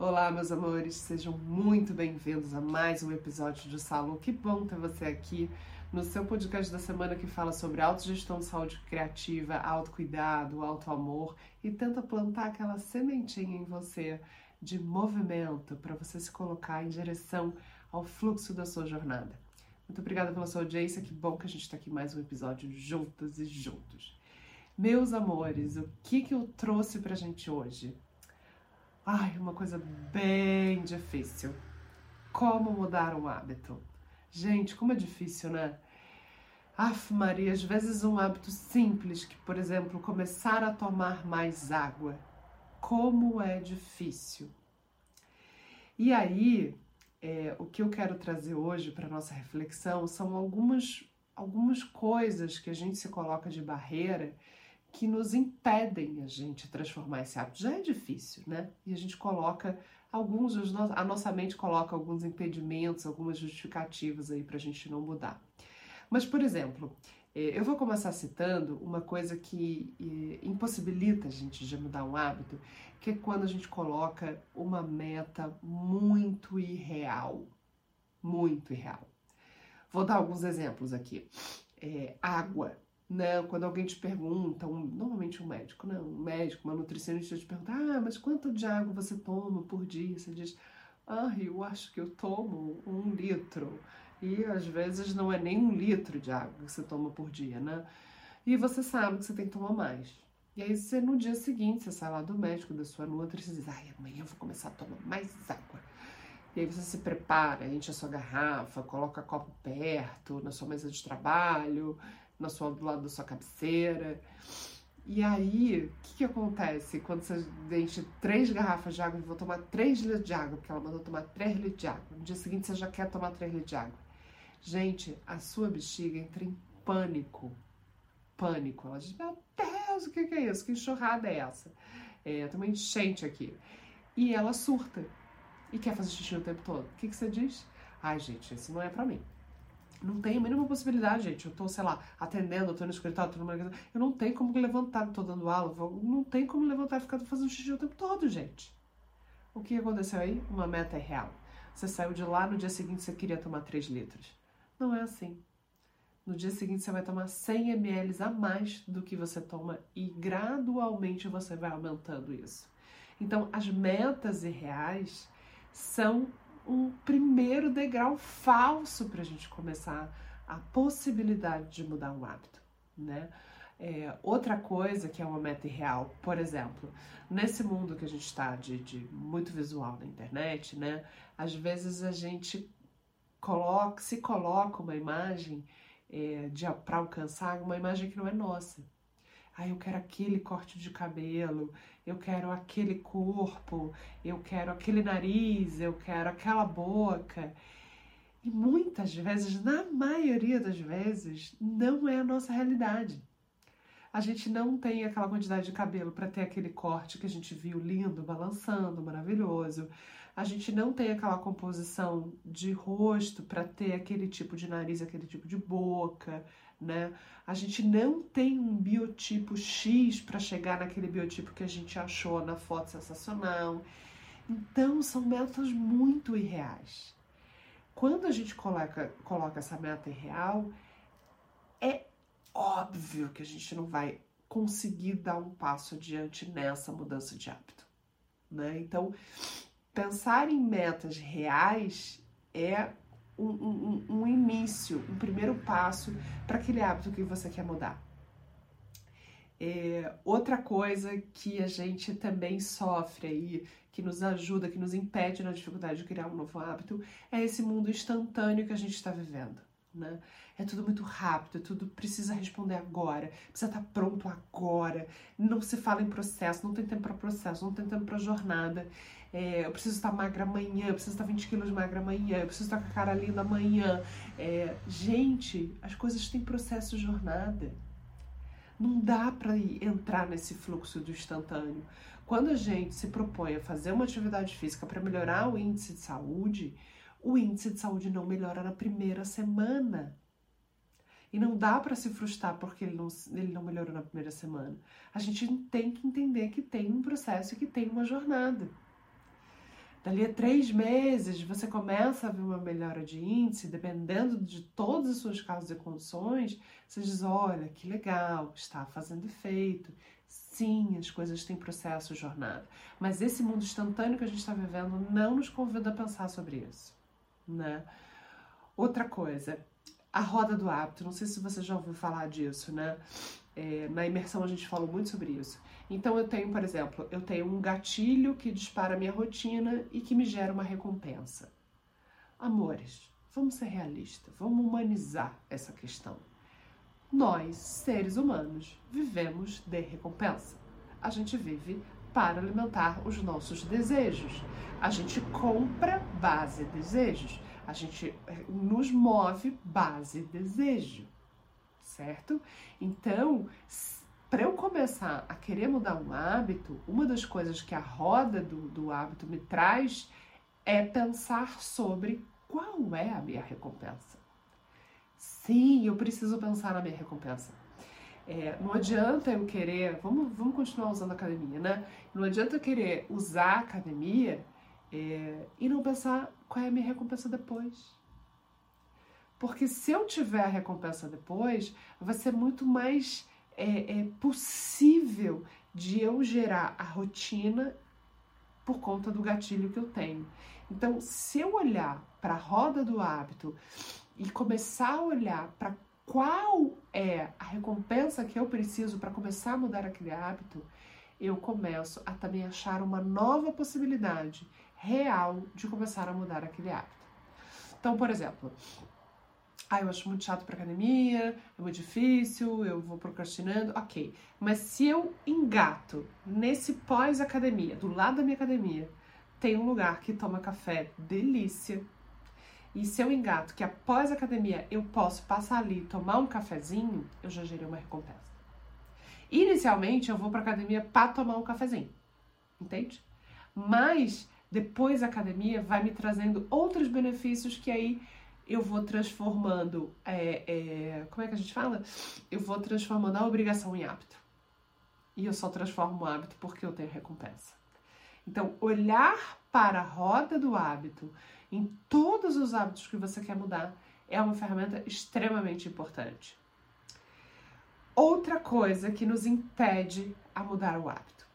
Olá, meus amores, sejam muito bem-vindos a mais um episódio do Salão. Que bom ter você aqui no seu podcast da semana que fala sobre autogestão de saúde criativa, autocuidado, autoamor e tenta plantar aquela sementinha em você de movimento para você se colocar em direção ao fluxo da sua jornada. Muito obrigada pela sua audiência, que bom que a gente está aqui mais um episódio juntas e juntos. Meus amores, o que, que eu trouxe pra gente hoje? Ai, uma coisa bem difícil. Como mudar um hábito? Gente, como é difícil, né? Aff, Maria, às vezes um hábito simples, que, por exemplo, começar a tomar mais água. Como é difícil. E aí, é, o que eu quero trazer hoje para nossa reflexão são algumas, algumas coisas que a gente se coloca de barreira que nos impedem a gente transformar esse hábito. Já é difícil, né? E a gente coloca alguns, a nossa mente coloca alguns impedimentos, algumas justificativas aí para a gente não mudar. Mas, por exemplo, é, eu vou começar citando uma coisa que é, impossibilita a gente de mudar um hábito, que é quando a gente coloca uma meta muito irreal. Muito irreal. Vou dar alguns exemplos aqui. É, água Quando alguém te pergunta, um, normalmente um médico, né? Um médico, uma nutricionista te pergunta, ah, mas quanto de água você toma por dia? Você diz, ah, eu acho que eu tomo um litro. E às vezes não é nem um litro de água que você toma por dia, né? E você sabe que você tem que tomar mais. E aí você, no dia seguinte, você sai lá do médico, da sua nutri, e diz, ai, amanhã eu vou começar a tomar mais água. E aí você se prepara, enche a sua garrafa, coloca copo perto, na sua mesa de trabalho, na sua, do lado da sua cabeceira. E aí, o que, que acontece quando você enche três garrafas de água e vou tomar três litros de água, porque ela mandou tomar três litros de água. No dia seguinte você já quer tomar três litros de água. Gente, a sua bexiga entra em pânico. Pânico. Ela diz, meu Deus, o que, que é isso? Que enxurrada é essa? É, tem uma enchente aqui. E ela surta. E quer fazer xixi o tempo todo. O que, que você diz? Ai, gente, isso não é pra mim. Não tenho a mínima possibilidade, gente. Eu tô, sei lá, atendendo, tô no escritório, tô numa... Eu não tenho como levantar, tô dando aula, não tem como levantar e ficar fazendo xixi o tempo todo, gente. O que aconteceu aí? Uma meta é real. Você saiu de lá, no dia seguinte você queria tomar 3 litros. Não é assim. No dia seguinte você vai tomar 100 ml a mais do que você toma e gradualmente você vai aumentando isso. Então, as metas irreais são um primeiro degrau falso para a gente começar a possibilidade de mudar um hábito, né? É, outra coisa que é uma meta irreal, por exemplo, nesse mundo que a gente está de, de, muito visual na internet, né? Às vezes a gente coloca, se coloca uma imagem é, para alcançar uma imagem que não é nossa. Ah, eu quero aquele corte de cabelo, eu quero aquele corpo, eu quero aquele nariz, eu quero aquela boca. E muitas vezes, na maioria das vezes, não é a nossa realidade. A gente não tem aquela quantidade de cabelo para ter aquele corte que a gente viu lindo, balançando, maravilhoso. A gente não tem aquela composição de rosto para ter aquele tipo de nariz, aquele tipo de boca né? A gente não tem um biotipo X para chegar naquele biotipo que a gente achou na foto sensacional. Então, são metas muito irreais. Quando a gente coloca, coloca essa meta irreal, é óbvio que a gente não vai conseguir dar um passo adiante nessa mudança de hábito. Né? Então, pensar em metas reais é um, um, um início, um primeiro passo para aquele hábito que você quer mudar. É, outra coisa que a gente também sofre aí, que nos ajuda, que nos impede na dificuldade de criar um novo hábito, é esse mundo instantâneo que a gente está vivendo. Né? É tudo muito rápido, tudo precisa responder agora, precisa estar tá pronto agora. Não se fala em processo, não tem tempo para processo, não tem tempo para jornada é, eu preciso estar magra amanhã, eu preciso estar 20 quilos magra amanhã, eu preciso estar com a cara linda amanhã. É, gente, as coisas têm processo de jornada. Não dá para entrar nesse fluxo do instantâneo. Quando a gente se propõe a fazer uma atividade física para melhorar o índice de saúde, o índice de saúde não melhora na primeira semana. E não dá para se frustrar porque ele não, ele não melhorou na primeira semana. A gente tem que entender que tem um processo e que tem uma jornada. Dali a três meses, você começa a ver uma melhora de índice, dependendo de todas as suas causas e condições, você diz: olha, que legal, está fazendo efeito. Sim, as coisas têm processo, jornada. Mas esse mundo instantâneo que a gente está vivendo não nos convida a pensar sobre isso. Né? Outra coisa, a roda do hábito. Não sei se você já ouviu falar disso, né? É, na imersão a gente falou muito sobre isso. Então eu tenho, por exemplo, eu tenho um gatilho que dispara minha rotina e que me gera uma recompensa. Amores, vamos ser realistas, vamos humanizar essa questão. Nós, seres humanos, vivemos de recompensa. A gente vive para alimentar os nossos desejos. A gente compra base desejos. A gente eh, nos move base desejo, certo? Então, para eu começar a querer mudar um hábito, uma das coisas que a roda do, do hábito me traz é pensar sobre qual é a minha recompensa. Sim, eu preciso pensar na minha recompensa. É, não adianta eu querer, vamos, vamos continuar usando a academia, né? Não adianta eu querer usar a academia é, e não pensar qual é a minha recompensa depois. Porque se eu tiver a recompensa depois, vai ser muito mais é, é possível de eu gerar a rotina por conta do gatilho que eu tenho. Então, se eu olhar para a roda do hábito e começar a olhar para qual é a recompensa que eu preciso para começar a mudar aquele hábito, eu começo a também achar uma nova possibilidade real de começar a mudar aquele hábito. Então, por exemplo, ah, eu acho muito chato para academia, é muito difícil, eu vou procrastinando, ok. Mas se eu engato nesse pós-academia, do lado da minha academia, tem um lugar que toma café delícia. E se eu engato que após a academia eu posso passar ali tomar um cafezinho, eu já gerei uma recompensa. Inicialmente eu vou para academia para tomar um cafezinho, entende? Mas depois a academia vai me trazendo outros benefícios que aí eu vou transformando, é, é, como é que a gente fala? Eu vou transformando a obrigação em hábito. E eu só transformo o hábito porque eu tenho recompensa. Então, olhar para a roda do hábito em todos os hábitos que você quer mudar é uma ferramenta extremamente importante. Outra coisa que nos impede a mudar o hábito.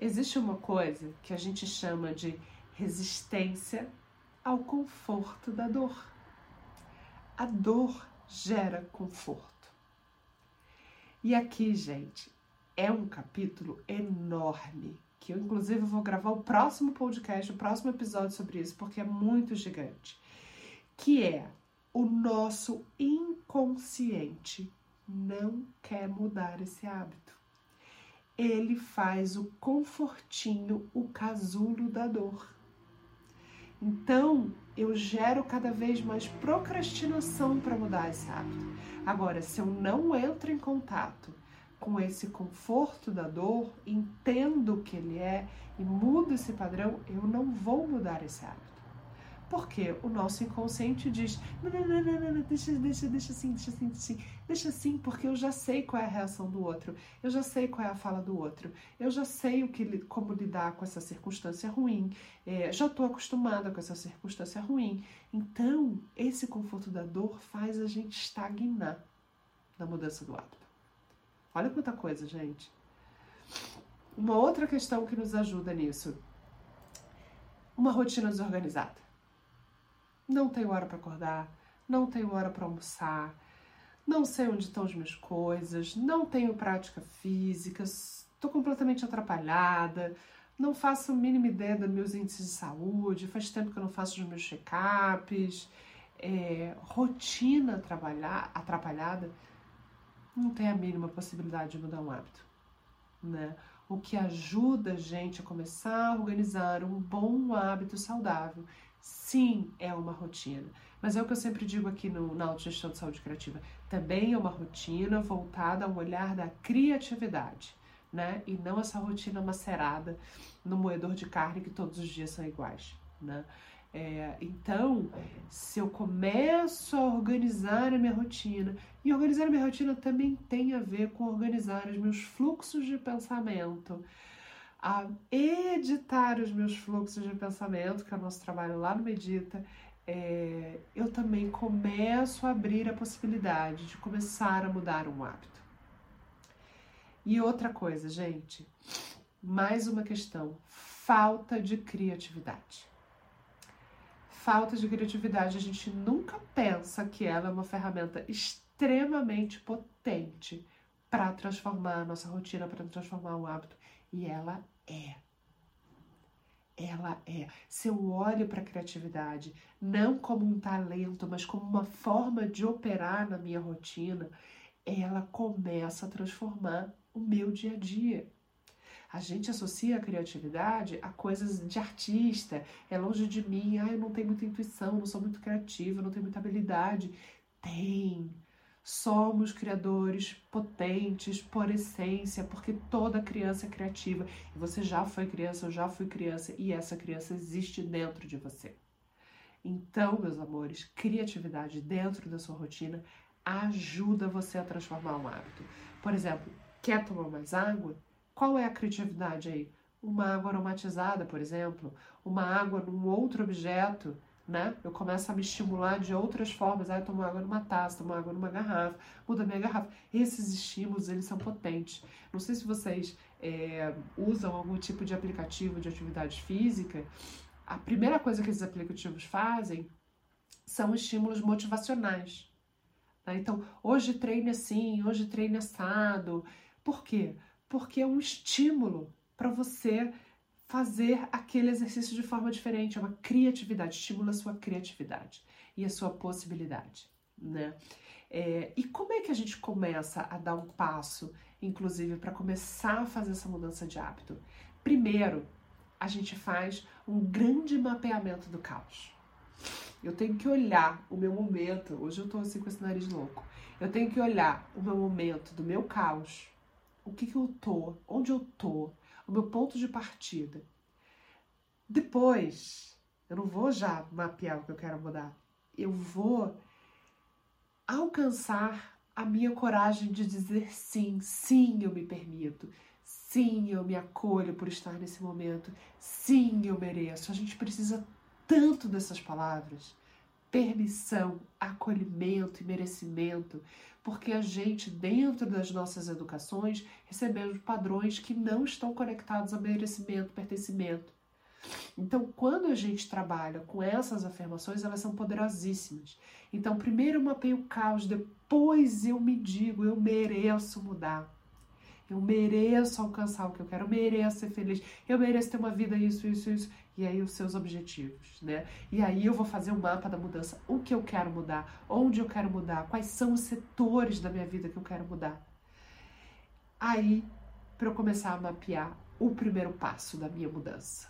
Existe uma coisa que a gente chama de resistência ao conforto da dor. A dor gera conforto. E aqui, gente, é um capítulo enorme, que eu inclusive vou gravar o próximo podcast, o próximo episódio sobre isso, porque é muito gigante, que é o nosso inconsciente não quer mudar esse hábito. Ele faz o confortinho, o casulo da dor. Então, eu gero cada vez mais procrastinação para mudar esse hábito. Agora, se eu não entro em contato com esse conforto da dor, entendo o que ele é e mudo esse padrão, eu não vou mudar esse hábito. Porque o nosso inconsciente diz: não, não, não, não, não, deixa, deixa, deixa assim, deixa assim, deixa assim, deixa assim, porque eu já sei qual é a reação do outro, eu já sei qual é a fala do outro, eu já sei o que, como lidar com essa circunstância ruim, é, já estou acostumada com essa circunstância ruim. Então, esse conforto da dor faz a gente estagnar na mudança do hábito. Olha quanta coisa, gente. Uma outra questão que nos ajuda nisso: uma rotina desorganizada não tenho hora para acordar, não tenho hora para almoçar, não sei onde estão as minhas coisas, não tenho prática física, estou completamente atrapalhada, não faço a mínima ideia dos meus índices de saúde, faz tempo que eu não faço os meus check-ups, é, rotina atrapalhada, não tem a mínima possibilidade de mudar um hábito, né? O que ajuda a gente a começar a organizar um bom hábito saudável Sim, é uma rotina. Mas é o que eu sempre digo aqui no, na autogestão de saúde criativa. Também é uma rotina voltada ao olhar da criatividade, né? E não essa rotina macerada no moedor de carne que todos os dias são iguais, né? É, então, se eu começo a organizar a minha rotina, e organizar a minha rotina também tem a ver com organizar os meus fluxos de pensamento, a editar os meus fluxos de pensamento, que é o nosso trabalho lá no Medita, é, eu também começo a abrir a possibilidade de começar a mudar um hábito. E outra coisa, gente, mais uma questão: falta de criatividade. Falta de criatividade, a gente nunca pensa que ela é uma ferramenta extremamente potente para transformar a nossa rotina, para transformar um hábito. E ela é ela é. Se eu olho para a criatividade não como um talento, mas como uma forma de operar na minha rotina, ela começa a transformar o meu dia a dia. A gente associa a criatividade a coisas de artista, é longe de mim, ah, eu não tenho muita intuição, não sou muito criativa, não tenho muita habilidade. Tem. Somos criadores potentes por essência, porque toda criança é criativa. E você já foi criança, eu já fui criança, e essa criança existe dentro de você. Então, meus amores, criatividade dentro da sua rotina ajuda você a transformar um hábito. Por exemplo, quer tomar mais água? Qual é a criatividade aí? Uma água aromatizada, por exemplo, uma água num outro objeto né? Eu começo a me estimular de outras formas. Aí eu tomo água numa taça, tomo água numa garrafa, muda minha garrafa. Esses estímulos, eles são potentes. Não sei se vocês é, usam algum tipo de aplicativo de atividade física. A primeira coisa que esses aplicativos fazem são estímulos motivacionais. Né? Então, hoje treine assim, hoje treine assado. Por quê? Porque é um estímulo para você fazer aquele exercício de forma diferente, é uma criatividade, estimula a sua criatividade e a sua possibilidade, né? É, e como é que a gente começa a dar um passo, inclusive, para começar a fazer essa mudança de hábito? Primeiro, a gente faz um grande mapeamento do caos. Eu tenho que olhar o meu momento. Hoje eu tô assim com esse nariz louco. Eu tenho que olhar o meu momento do meu caos. O que, que eu tô? Onde eu tô? O meu ponto de partida. Depois, eu não vou já mapear o que eu quero mudar. Eu vou alcançar a minha coragem de dizer sim, sim, eu me permito. Sim, eu me acolho por estar nesse momento. Sim, eu mereço. A gente precisa tanto dessas palavras. Permissão, acolhimento e merecimento porque a gente, dentro das nossas educações, recebemos padrões que não estão conectados a merecimento, pertencimento. Então, quando a gente trabalha com essas afirmações, elas são poderosíssimas. Então, primeiro eu mapeio o caos, depois eu me digo, eu mereço mudar. Eu mereço alcançar o que eu quero, eu mereço ser feliz, eu mereço ter uma vida isso, isso, isso. E aí os seus objetivos, né? E aí eu vou fazer um mapa da mudança, o que eu quero mudar, onde eu quero mudar, quais são os setores da minha vida que eu quero mudar. Aí, para eu começar a mapear o primeiro passo da minha mudança.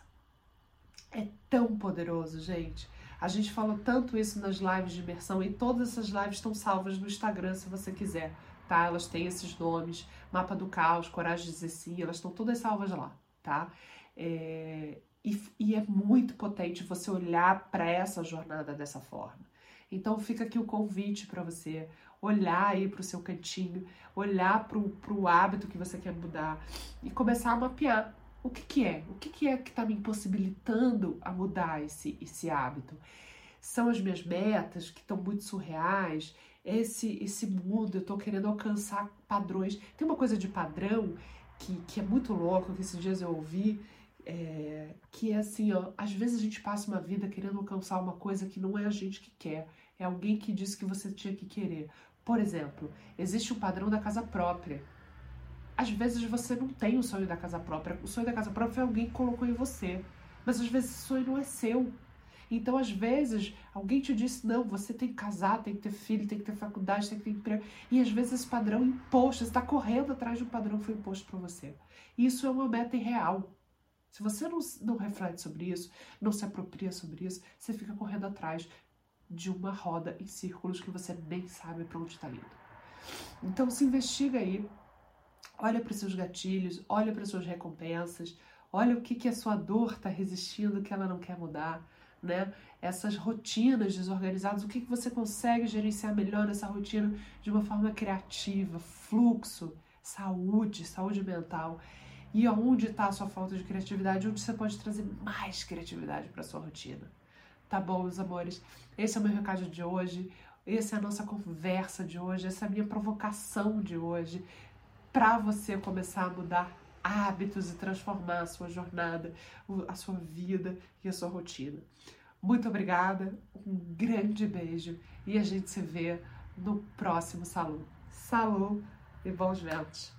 É tão poderoso, gente. A gente falou tanto isso nas lives de imersão e todas essas lives estão salvas no Instagram se você quiser tá? Elas têm esses nomes, Mapa do Caos, Coragem de Dizer Sim, elas estão todas salvas lá, tá? É, e, e é muito potente você olhar para essa jornada dessa forma. Então fica aqui o convite para você olhar aí para o seu cantinho, olhar para o hábito que você quer mudar e começar a mapear o que, que é, o que, que é que está me impossibilitando a mudar esse, esse hábito. São as minhas metas que estão muito surreais, esse, esse mundo, eu tô querendo alcançar padrões. Tem uma coisa de padrão que, que é muito louco, que esses dias eu ouvi, é, que é assim, ó, às vezes a gente passa uma vida querendo alcançar uma coisa que não é a gente que quer, é alguém que disse que você tinha que querer. Por exemplo, existe um padrão da casa própria. Às vezes você não tem o sonho da casa própria, o sonho da casa própria foi alguém que colocou em você, mas às vezes esse sonho não é seu. Então, às vezes, alguém te disse: não, você tem que casar, tem que ter filho, tem que ter faculdade, tem que ter emprego. E às vezes esse padrão imposto, você está correndo atrás de um padrão que foi imposto para você. Isso é uma meta irreal. Se você não, não reflete sobre isso, não se apropria sobre isso, você fica correndo atrás de uma roda em círculos que você nem sabe para onde está indo. Então se investiga aí, olha para seus gatilhos, olha para as suas recompensas, olha o que, que a sua dor está resistindo que ela não quer mudar né? Essas rotinas desorganizadas, o que, que você consegue gerenciar melhor nessa rotina de uma forma criativa, fluxo, saúde, saúde mental. E onde está a sua falta de criatividade? Onde você pode trazer mais criatividade para sua rotina? Tá bom, meus amores? Esse é o meu recado de hoje. Essa é a nossa conversa de hoje. Essa é a minha provocação de hoje para você começar a mudar hábitos e transformar a sua jornada, a sua vida e a sua rotina. Muito obrigada, um grande beijo e a gente se vê no próximo salão. Salão e bons ventos!